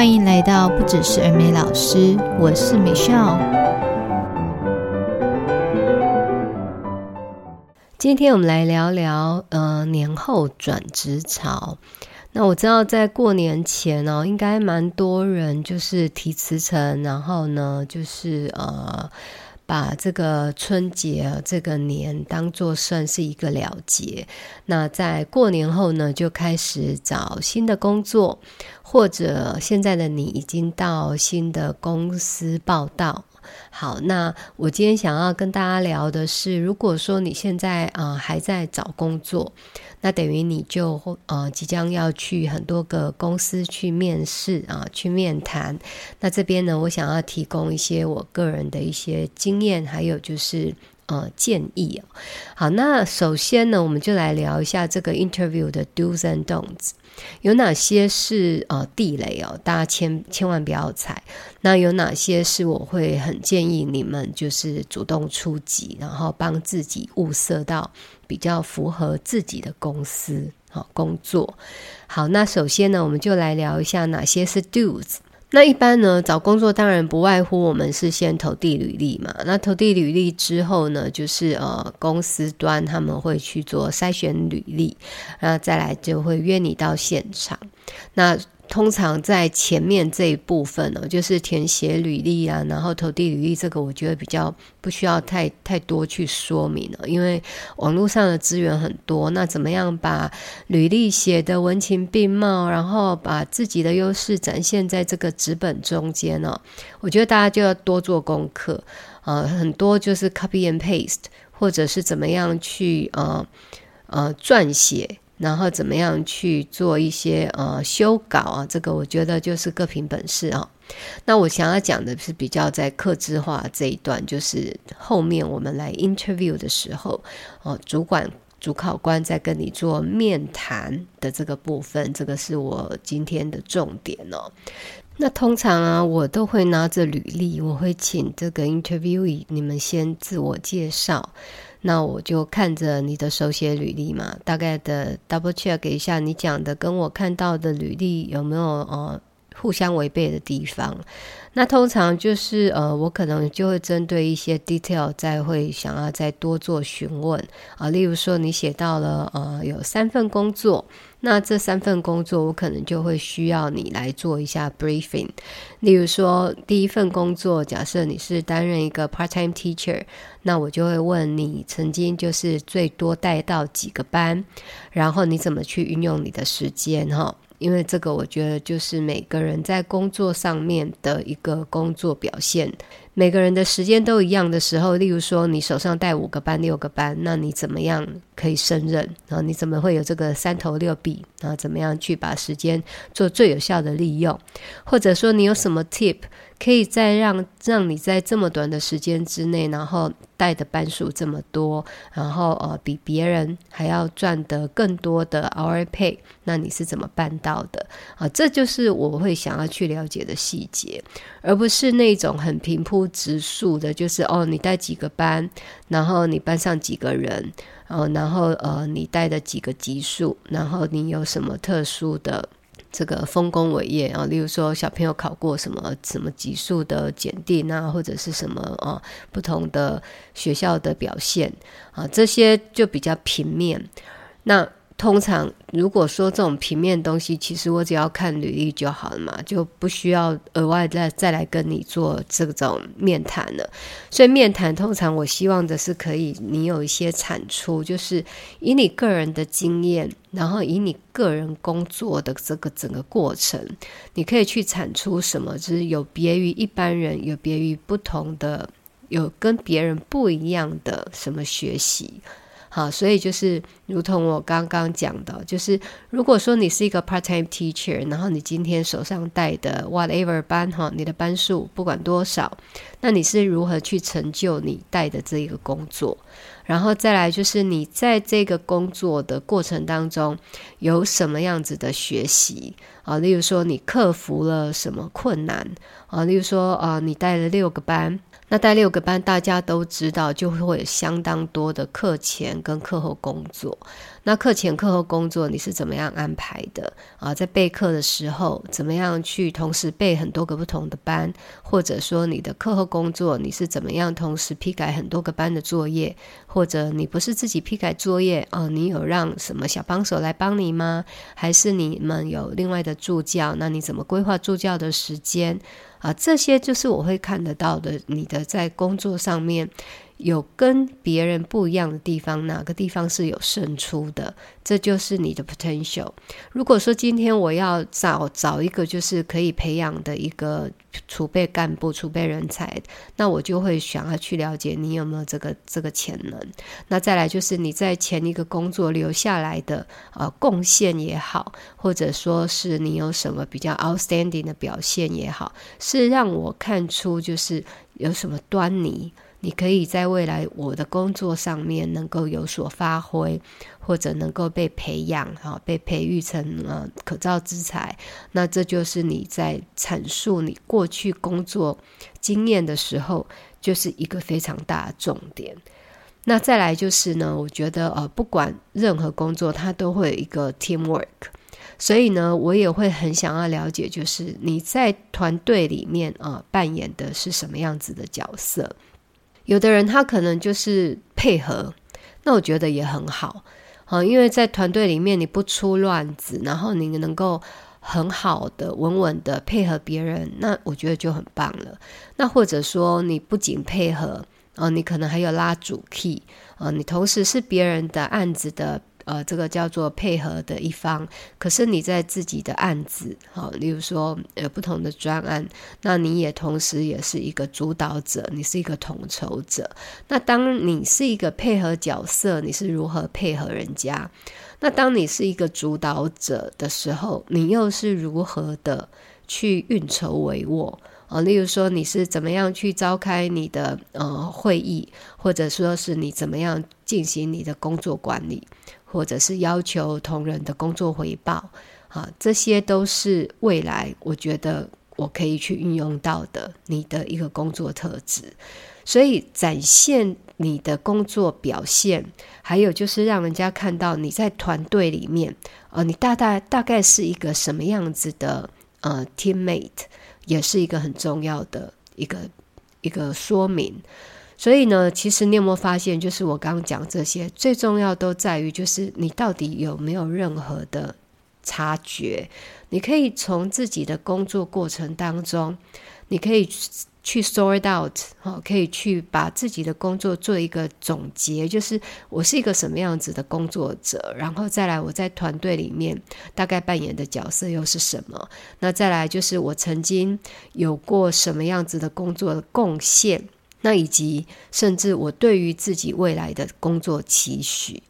欢迎来到不只是儿美老师，我是美少。今天我们来聊聊，呃，年后转职潮。那我知道在过年前哦，应该蛮多人就是提辞呈，然后呢，就是呃。把这个春节这个年当做算是一个了结，那在过年后呢，就开始找新的工作，或者现在的你已经到新的公司报道。好，那我今天想要跟大家聊的是，如果说你现在啊、还在找工作。那等于你就呃即将要去很多个公司去面试啊，去面谈。那这边呢，我想要提供一些我个人的一些经验，还有就是呃建议。好，那首先呢，我们就来聊一下这个 interview 的 do's and don'ts。有哪些是呃地雷哦？大家千千万不要踩。那有哪些是我会很建议你们就是主动出击，然后帮自己物色到比较符合自己的公司好工作。好，那首先呢，我们就来聊一下哪些是 dues。那一般呢，找工作当然不外乎我们是先投递履历嘛。那投递履历之后呢，就是呃公司端他们会去做筛选履历，那再来就会约你到现场。那通常在前面这一部分呢，就是填写履历啊，然后投递履历，这个我觉得比较不需要太太多去说明了，因为网络上的资源很多。那怎么样把履历写的文情并茂，然后把自己的优势展现在这个纸本中间呢？我觉得大家就要多做功课，呃，很多就是 copy and paste，或者是怎么样去呃呃撰写。然后怎么样去做一些呃修稿啊？这个我觉得就是各凭本事啊。那我想要讲的是比较在客制化这一段，就是后面我们来 interview 的时候，哦，主管主考官在跟你做面谈的这个部分，这个是我今天的重点哦。那通常啊，我都会拿着履历，我会请这个 interviewee 你们先自我介绍。那我就看着你的手写履历嘛，大概的 double check 一下你讲的跟我看到的履历有没有呃互相违背的地方。那通常就是呃，我可能就会针对一些 detail 再会想要再多做询问啊，例如说你写到了呃有三份工作，那这三份工作我可能就会需要你来做一下 briefing。例如说第一份工作，假设你是担任一个 part-time teacher，那我就会问你曾经就是最多带到几个班，然后你怎么去运用你的时间哈。因为这个，我觉得就是每个人在工作上面的一个工作表现。每个人的时间都一样的时候，例如说你手上带五个班、六个班，那你怎么样可以胜任？然后你怎么会有这个三头六臂？然后怎么样去把时间做最有效的利用？或者说你有什么 tip？可以再让让你在这么短的时间之内，然后带的班数这么多，然后呃比别人还要赚得更多的 hour pay，那你是怎么办到的？啊，这就是我会想要去了解的细节，而不是那种很平铺直述的，就是哦你带几个班，然后你班上几个人，呃，然后呃你带的几个级数，然后你有什么特殊的。这个丰功伟业啊，例如说小朋友考过什么什么级数的检定啊，或者是什么啊不同的学校的表现啊，这些就比较平面。那通常如果说这种平面东西，其实我只要看履历就好了嘛，就不需要额外再再来跟你做这种面谈了。所以面谈通常我希望的是可以你有一些产出，就是以你个人的经验，然后以你个人工作的这个整个过程，你可以去产出什么，就是有别于一般人，有别于不同的，有跟别人不一样的什么学习。好，所以就是如同我刚刚讲的，就是如果说你是一个 part-time teacher，然后你今天手上带的 whatever 班哈，你的班数不管多少，那你是如何去成就你带的这一个工作？然后再来就是你在这个工作的过程当中有什么样子的学习啊？例如说你克服了什么困难啊？例如说啊，你带了六个班。那带六个班，大家都知道，就会有相当多的课前跟课后工作。那课前课后工作你是怎么样安排的啊？在备课的时候，怎么样去同时备很多个不同的班，或者说你的课后工作你是怎么样同时批改很多个班的作业，或者你不是自己批改作业啊？你有让什么小帮手来帮你吗？还是你们有另外的助教？那你怎么规划助教的时间啊？这些就是我会看得到的，你的在工作上面。有跟别人不一样的地方，哪个地方是有胜出的？这就是你的 potential。如果说今天我要找找一个就是可以培养的一个储备干部、储备人才，那我就会想要去了解你有没有这个这个潜能。那再来就是你在前一个工作留下来的呃贡献也好，或者说是你有什么比较 outstanding 的表现也好，是让我看出就是有什么端倪。你可以在未来我的工作上面能够有所发挥，或者能够被培养，哈，被培育成呃可造之才。那这就是你在阐述你过去工作经验的时候，就是一个非常大的重点。那再来就是呢，我觉得呃，不管任何工作，它都会有一个 teamwork，所以呢，我也会很想要了解，就是你在团队里面啊，呃，扮演的是什么样子的角色。有的人他可能就是配合，那我觉得也很好，好，因为在团队里面你不出乱子，然后你能够很好的、稳稳的配合别人，那我觉得就很棒了。那或者说你不仅配合，哦，你可能还有拉主 key，啊，你同时是别人的案子的。呃，这个叫做配合的一方，可是你在自己的案子，好，例如说呃不同的专案，那你也同时也是一个主导者，你是一个统筹者。那当你是一个配合角色，你是如何配合人家？那当你是一个主导者的时候，你又是如何的去运筹帷幄？啊，例如说你是怎么样去召开你的呃会议，或者说是你怎么样进行你的工作管理？或者是要求同仁的工作回报，啊，这些都是未来我觉得我可以去运用到的你的一个工作特质。所以展现你的工作表现，还有就是让人家看到你在团队里面，呃，你大大大概是一个什么样子的呃 teammate，也是一个很重要的一个一个说明。所以呢，其实你有没有发现，就是我刚刚讲这些，最重要都在于，就是你到底有没有任何的察觉？你可以从自己的工作过程当中，你可以去 sort out，哈，可以去把自己的工作做一个总结，就是我是一个什么样子的工作者，然后再来我在团队里面大概扮演的角色又是什么？那再来就是我曾经有过什么样子的工作的贡献？那以及甚至我对于自己未来的工作期许，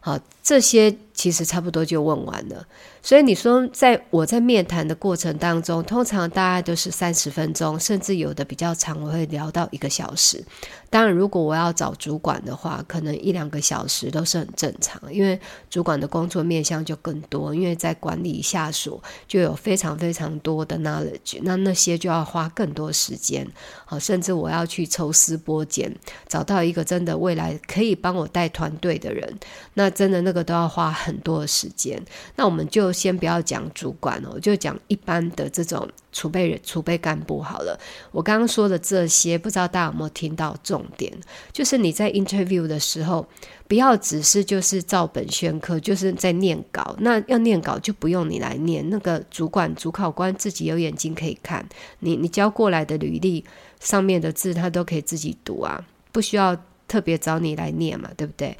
好，这些其实差不多就问完了。所以你说，在我在面谈的过程当中，通常大概都是三十分钟，甚至有的比较长，我会聊到一个小时。当然，如果我要找主管的话，可能一两个小时都是很正常，因为主管的工作面向就更多，因为在管理下属就有非常非常多的 knowledge，那那些就要花更多时间。好，甚至我要去抽丝剥茧，找到一个真的未来可以帮我带团队的人，那真的那个都要花很多的时间。那我们就。先不要讲主管哦，就讲一般的这种储备人、储备干部好了。我刚刚说的这些，不知道大家有没有听到重点？就是你在 interview 的时候，不要只是就是照本宣科，就是在念稿。那要念稿就不用你来念，那个主管、主考官自己有眼睛可以看。你你交过来的履历上面的字，他都可以自己读啊，不需要特别找你来念嘛，对不对？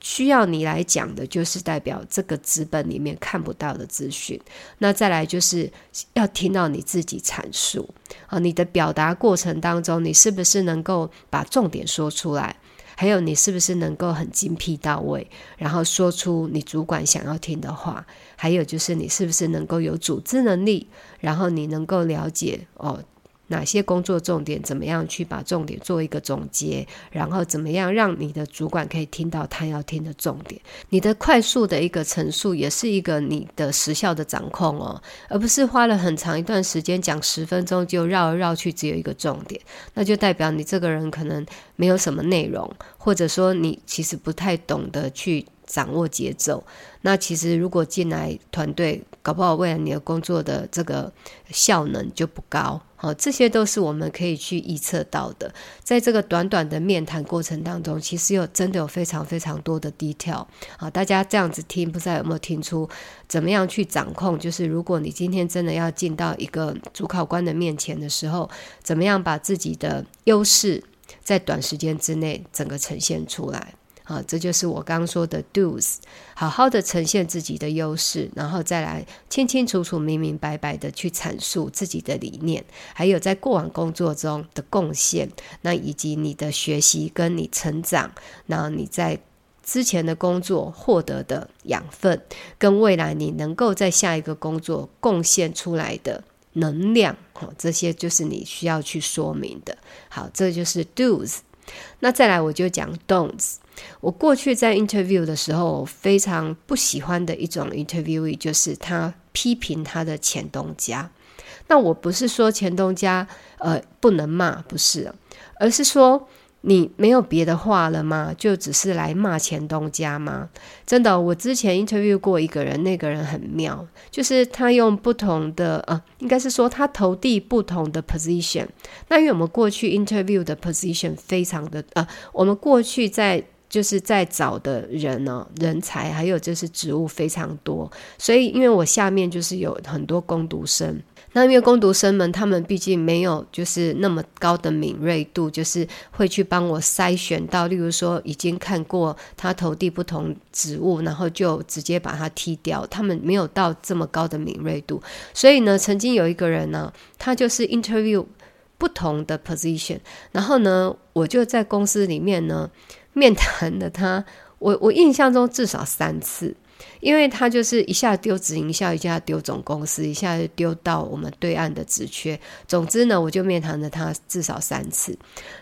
需要你来讲的，就是代表这个资本里面看不到的资讯。那再来就是要听到你自己阐述啊，你的表达过程当中，你是不是能够把重点说出来？还有你是不是能够很精辟到位，然后说出你主管想要听的话？还有就是你是不是能够有组织能力？然后你能够了解哦。哪些工作重点，怎么样去把重点做一个总结，然后怎么样让你的主管可以听到他要听的重点。你的快速的一个陈述，也是一个你的时效的掌控哦，而不是花了很长一段时间讲十分钟就绕来绕去，只有一个重点，那就代表你这个人可能没有什么内容，或者说你其实不太懂得去。掌握节奏，那其实如果进来团队，搞不好未来你的工作的这个效能就不高。好，这些都是我们可以去预测到的。在这个短短的面谈过程当中，其实有真的有非常非常多的 detail。好，大家这样子听，不知道有没有听出怎么样去掌控？就是如果你今天真的要进到一个主考官的面前的时候，怎么样把自己的优势在短时间之内整个呈现出来？啊，这就是我刚说的 do's，好好的呈现自己的优势，然后再来清清楚楚、明明白白的去阐述自己的理念，还有在过往工作中的贡献，那以及你的学习跟你成长，那你在之前的工作获得的养分，跟未来你能够在下一个工作贡献出来的能量，哦，这些就是你需要去说明的。好，这就是 do's。那再来我就讲 don'ts。我过去在 interview 的时候，非常不喜欢的一种 interviewee 就是他批评他的前东家。那我不是说前东家呃不能骂，不是，而是说你没有别的话了吗？就只是来骂前东家吗？真的，我之前 interview 过一个人，那个人很妙，就是他用不同的呃，应该是说他投递不同的 position。那因为我们过去 interview 的 position 非常的呃，我们过去在就是在找的人呢，人才还有就是职务非常多，所以因为我下面就是有很多工读生，那因为工读生们他们毕竟没有就是那么高的敏锐度，就是会去帮我筛选到，例如说已经看过他投递不同职务，然后就直接把他踢掉，他们没有到这么高的敏锐度，所以呢，曾经有一个人呢，他就是 interview 不同的 position，然后呢，我就在公司里面呢。面谈了他，我我印象中至少三次，因为他就是一下丢直营销，一下丢总公司，一下就丢到我们对岸的职缺。总之呢，我就面谈了他至少三次。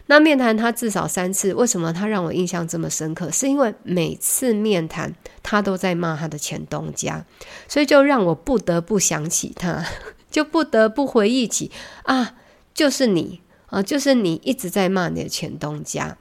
那面谈他至少三次，为什么他让我印象这么深刻？是因为每次面谈他都在骂他的前东家，所以就让我不得不想起他，就不得不回忆起啊，就是你啊，就是你一直在骂你的前东家。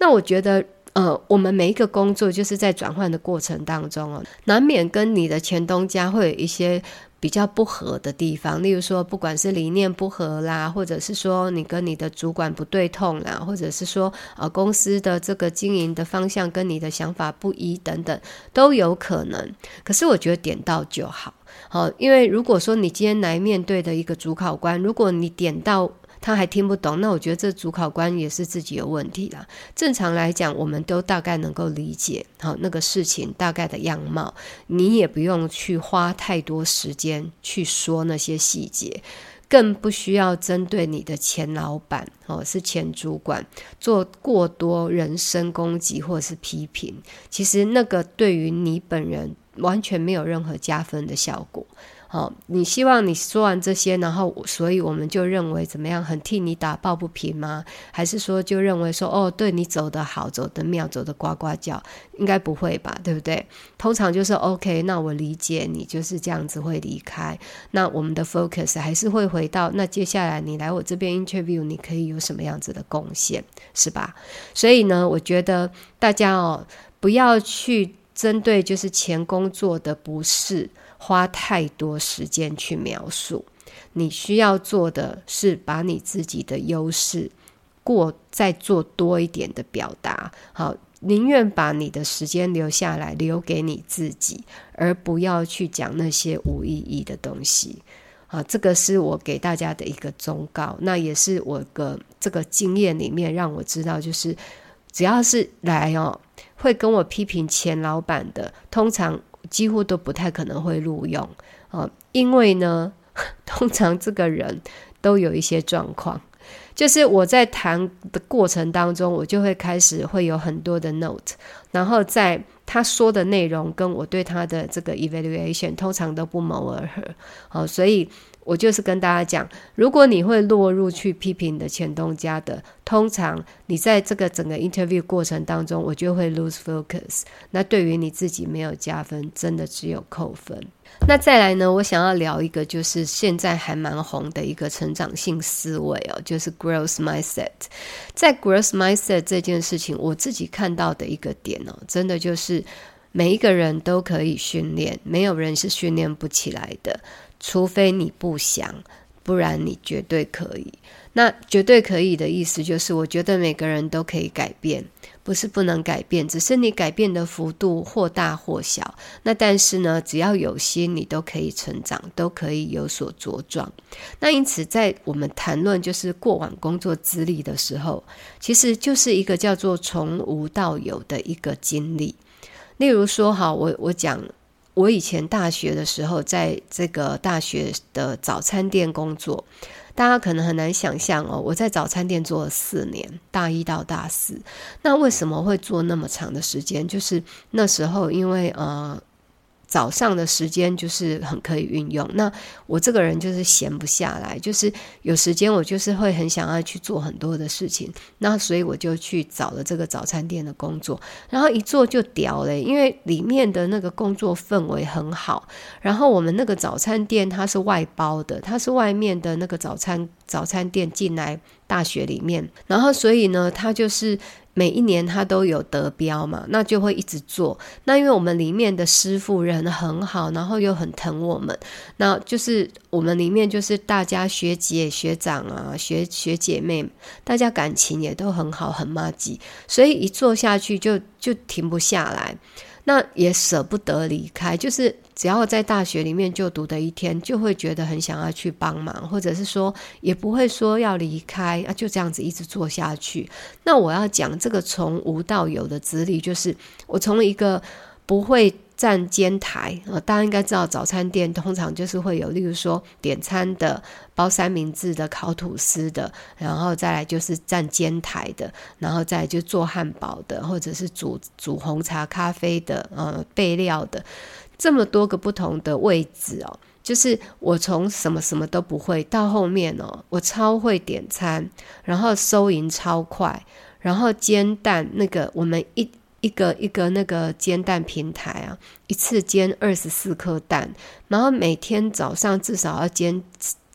那我觉得，呃，我们每一个工作就是在转换的过程当中哦，难免跟你的前东家会有一些比较不合的地方。例如说，不管是理念不合啦，或者是说你跟你的主管不对痛啦，或者是说呃公司的这个经营的方向跟你的想法不一等等，都有可能。可是我觉得点到就好，好，因为如果说你今天来面对的一个主考官，如果你点到。他还听不懂，那我觉得这主考官也是自己有问题啦。正常来讲，我们都大概能够理解，好，那个事情大概的样貌，你也不用去花太多时间去说那些细节，更不需要针对你的前老板哦，是前主管做过多人身攻击或者是批评。其实那个对于你本人完全没有任何加分的效果。好，你希望你说完这些，然后所以我们就认为怎么样，很替你打抱不平吗？还是说就认为说哦，对你走得好，走得妙，走得呱呱叫？应该不会吧，对不对？通常就是 OK，那我理解你就是这样子会离开。那我们的 focus 还是会回到那接下来你来我这边 interview，你可以有什么样子的贡献，是吧？所以呢，我觉得大家哦，不要去针对就是前工作的不是。花太多时间去描述，你需要做的是把你自己的优势过再做多一点的表达。好，宁愿把你的时间留下来，留给你自己，而不要去讲那些无意义的东西。好，这个是我给大家的一个忠告，那也是我的这个经验里面让我知道，就是只要是来哦，会跟我批评前老板的，通常。几乎都不太可能会录用。啊，因为呢，通常这个人都有一些状况，就是我在谈的过程当中，我就会开始会有很多的 note，然后在他说的内容跟我对他的这个 evaluation 通常都不谋而合，好，所以我就是跟大家讲，如果你会落入去批评你的前东家的，通常你在这个整个 interview 过程当中，我就会 lose focus。那对于你自己没有加分，真的只有扣分。那再来呢，我想要聊一个，就是现在还蛮红的一个成长性思维哦，就是 growth mindset。在 growth mindset 这件事情，我自己看到的一个点哦，真的就是每一个人都可以训练，没有人是训练不起来的。除非你不想，不然你绝对可以。那绝对可以的意思就是，我觉得每个人都可以改变，不是不能改变，只是你改变的幅度或大或小。那但是呢，只要有心，你都可以成长，都可以有所茁壮。那因此，在我们谈论就是过往工作资历的时候，其实就是一个叫做从无到有的一个经历。例如说，哈，我我讲。我以前大学的时候，在这个大学的早餐店工作，大家可能很难想象哦。我在早餐店做了四年，大一到大四。那为什么会做那么长的时间？就是那时候，因为呃。早上的时间就是很可以运用。那我这个人就是闲不下来，就是有时间我就是会很想要去做很多的事情。那所以我就去找了这个早餐店的工作，然后一做就屌嘞，因为里面的那个工作氛围很好。然后我们那个早餐店它是外包的，它是外面的那个早餐早餐店进来大学里面，然后所以呢，它就是。每一年他都有得标嘛，那就会一直做。那因为我们里面的师傅人很好，然后又很疼我们，那就是我们里面就是大家学姐学长啊，学学姐妹，大家感情也都很好，很麻吉，所以一做下去就就停不下来。那也舍不得离开，就是只要在大学里面就读的一天，就会觉得很想要去帮忙，或者是说也不会说要离开啊，就这样子一直做下去。那我要讲这个从无到有的资历，就是我从一个不会。站煎台啊，大家应该知道，早餐店通常就是会有，例如说点餐的、包三明治的、烤吐司的，然后再来就是站煎台的，然后再来就做汉堡的，或者是煮煮红茶、咖啡的，呃，备料的，这么多个不同的位置哦。就是我从什么什么都不会到后面哦，我超会点餐，然后收银超快，然后煎蛋那个我们一。一个一个那个煎蛋平台啊，一次煎二十四颗蛋，然后每天早上至少要煎。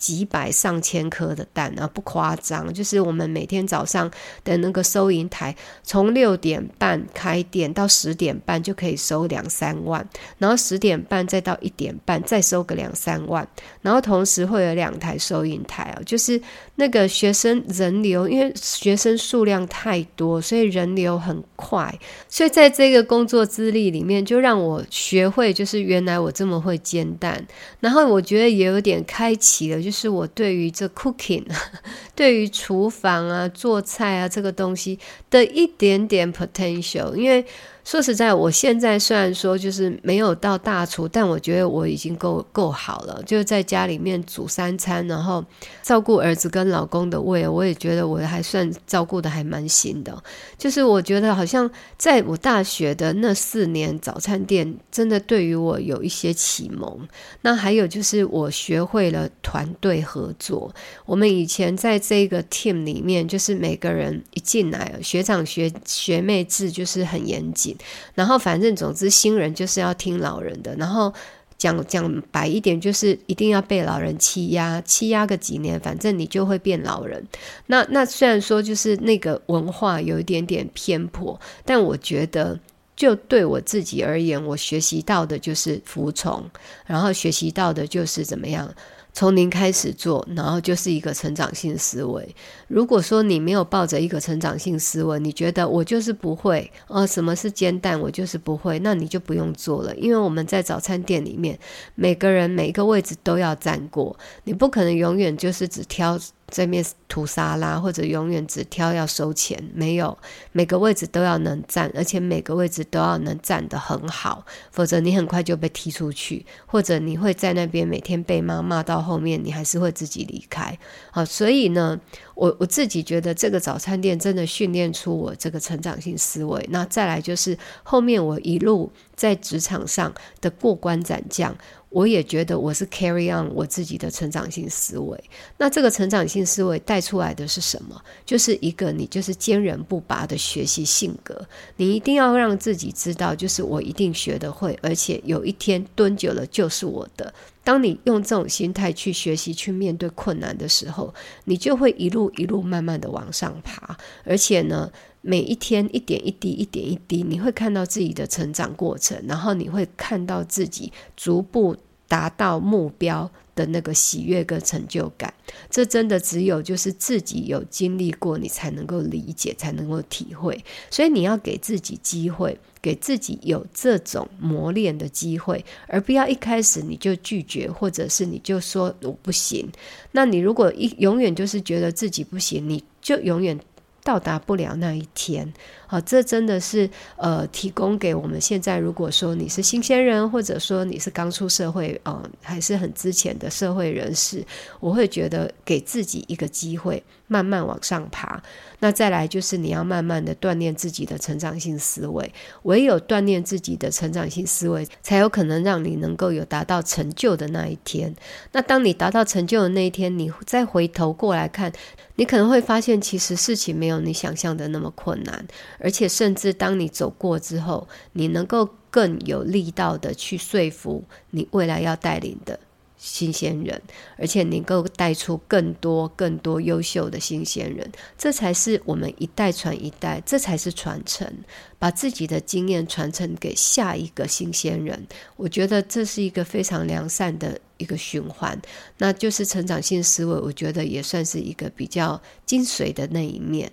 几百上千颗的蛋啊，不夸张，就是我们每天早上的那个收银台，从六点半开店到十点半就可以收两三万，然后十点半再到一点半再收个两三万，然后同时会有两台收银台啊，就是那个学生人流，因为学生数量太多，所以人流很快，所以在这个工作资历里面，就让我学会，就是原来我这么会煎蛋，然后我觉得也有点开启了，就。是我对于这 cooking，对于厨房啊、做菜啊这个东西的一点点 potential，因为。说实在，我现在虽然说就是没有到大厨，但我觉得我已经够够好了。就是在家里面煮三餐，然后照顾儿子跟老公的胃，我也觉得我还算照顾的还蛮行的。就是我觉得好像在我大学的那四年早餐店，真的对于我有一些启蒙。那还有就是我学会了团队合作。我们以前在这个 team 里面，就是每个人一进来，学长学学妹制就是很严谨。然后，反正总之，新人就是要听老人的。然后讲讲白一点，就是一定要被老人欺压，欺压个几年，反正你就会变老人。那那虽然说就是那个文化有一点点偏颇，但我觉得，就对我自己而言，我学习到的就是服从，然后学习到的就是怎么样。从零开始做，然后就是一个成长性思维。如果说你没有抱着一个成长性思维，你觉得我就是不会，呃，什么是煎蛋，我就是不会，那你就不用做了。因为我们在早餐店里面，每个人每一个位置都要站过，你不可能永远就是只挑。这面涂沙拉，或者永远只挑要收钱，没有每个位置都要能站，而且每个位置都要能站得很好，否则你很快就被踢出去，或者你会在那边每天被妈骂到后面，你还是会自己离开。好，所以呢，我我自己觉得这个早餐店真的训练出我这个成长性思维。那再来就是后面我一路在职场上的过关斩将。我也觉得我是 carry on 我自己的成长性思维。那这个成长性思维带出来的是什么？就是一个你就是坚韧不拔的学习性格。你一定要让自己知道，就是我一定学得会，而且有一天蹲久了就是我的。当你用这种心态去学习、去面对困难的时候，你就会一路一路慢慢的往上爬。而且呢，每一天一点一滴、一点一滴，你会看到自己的成长过程，然后你会看到自己逐步达到目标的那个喜悦跟成就感。这真的只有就是自己有经历过，你才能够理解，才能够体会。所以你要给自己机会。给自己有这种磨练的机会，而不要一开始你就拒绝，或者是你就说我不行。那你如果一永远就是觉得自己不行，你就永远到达不了那一天。好，这真的是呃，提供给我们现在，如果说你是新鲜人，或者说你是刚出社会，嗯、还是很之前的社会人士，我会觉得给自己一个机会，慢慢往上爬。那再来就是你要慢慢的锻炼自己的成长性思维，唯有锻炼自己的成长性思维，才有可能让你能够有达到成就的那一天。那当你达到成就的那一天，你再回头过来看，你可能会发现，其实事情没有你想象的那么困难，而且甚至当你走过之后，你能够更有力道的去说服你未来要带领的。新鲜人，而且能够带出更多更多优秀的新鲜人，这才是我们一代传一代，这才是传承，把自己的经验传承给下一个新鲜人。我觉得这是一个非常良善的一个循环，那就是成长性思维。我觉得也算是一个比较精髓的那一面。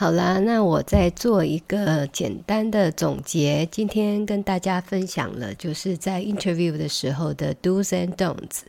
好啦，那我再做一个简单的总结。今天跟大家分享了，就是在 interview 的时候的 do's and don'ts。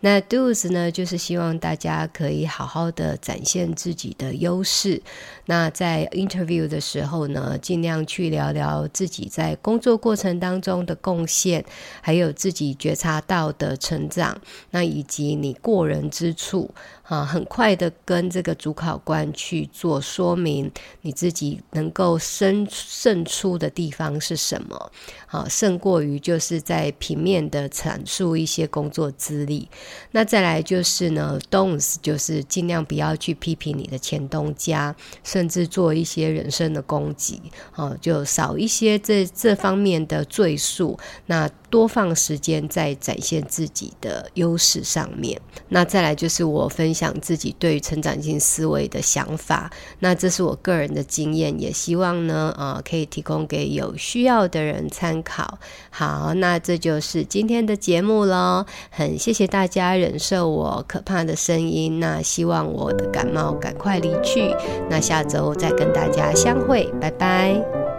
那 do's 呢，就是希望大家可以好好的展现自己的优势。那在 interview 的时候呢，尽量去聊聊自己在工作过程当中的贡献，还有自己觉察到的成长，那以及你过人之处。啊，很快的跟这个主考官去做说明，你自己能够胜胜出的地方是什么？啊，胜过于就是在平面的阐述一些工作资历。那再来就是呢，Don'ts 就是尽量不要去批评你的前东家，甚至做一些人身的攻击。好，就少一些这这方面的赘述。那多放时间在展现自己的优势上面。那再来就是我分享自己对成长性思维的想法。那这是我个人的经验，也希望呢，呃，可以提供给有需要的人参考。好，那这就是今天的节目喽。很谢谢大家忍受我可怕的声音。那希望我的感冒赶快离去。那下周再跟大家相会，拜拜。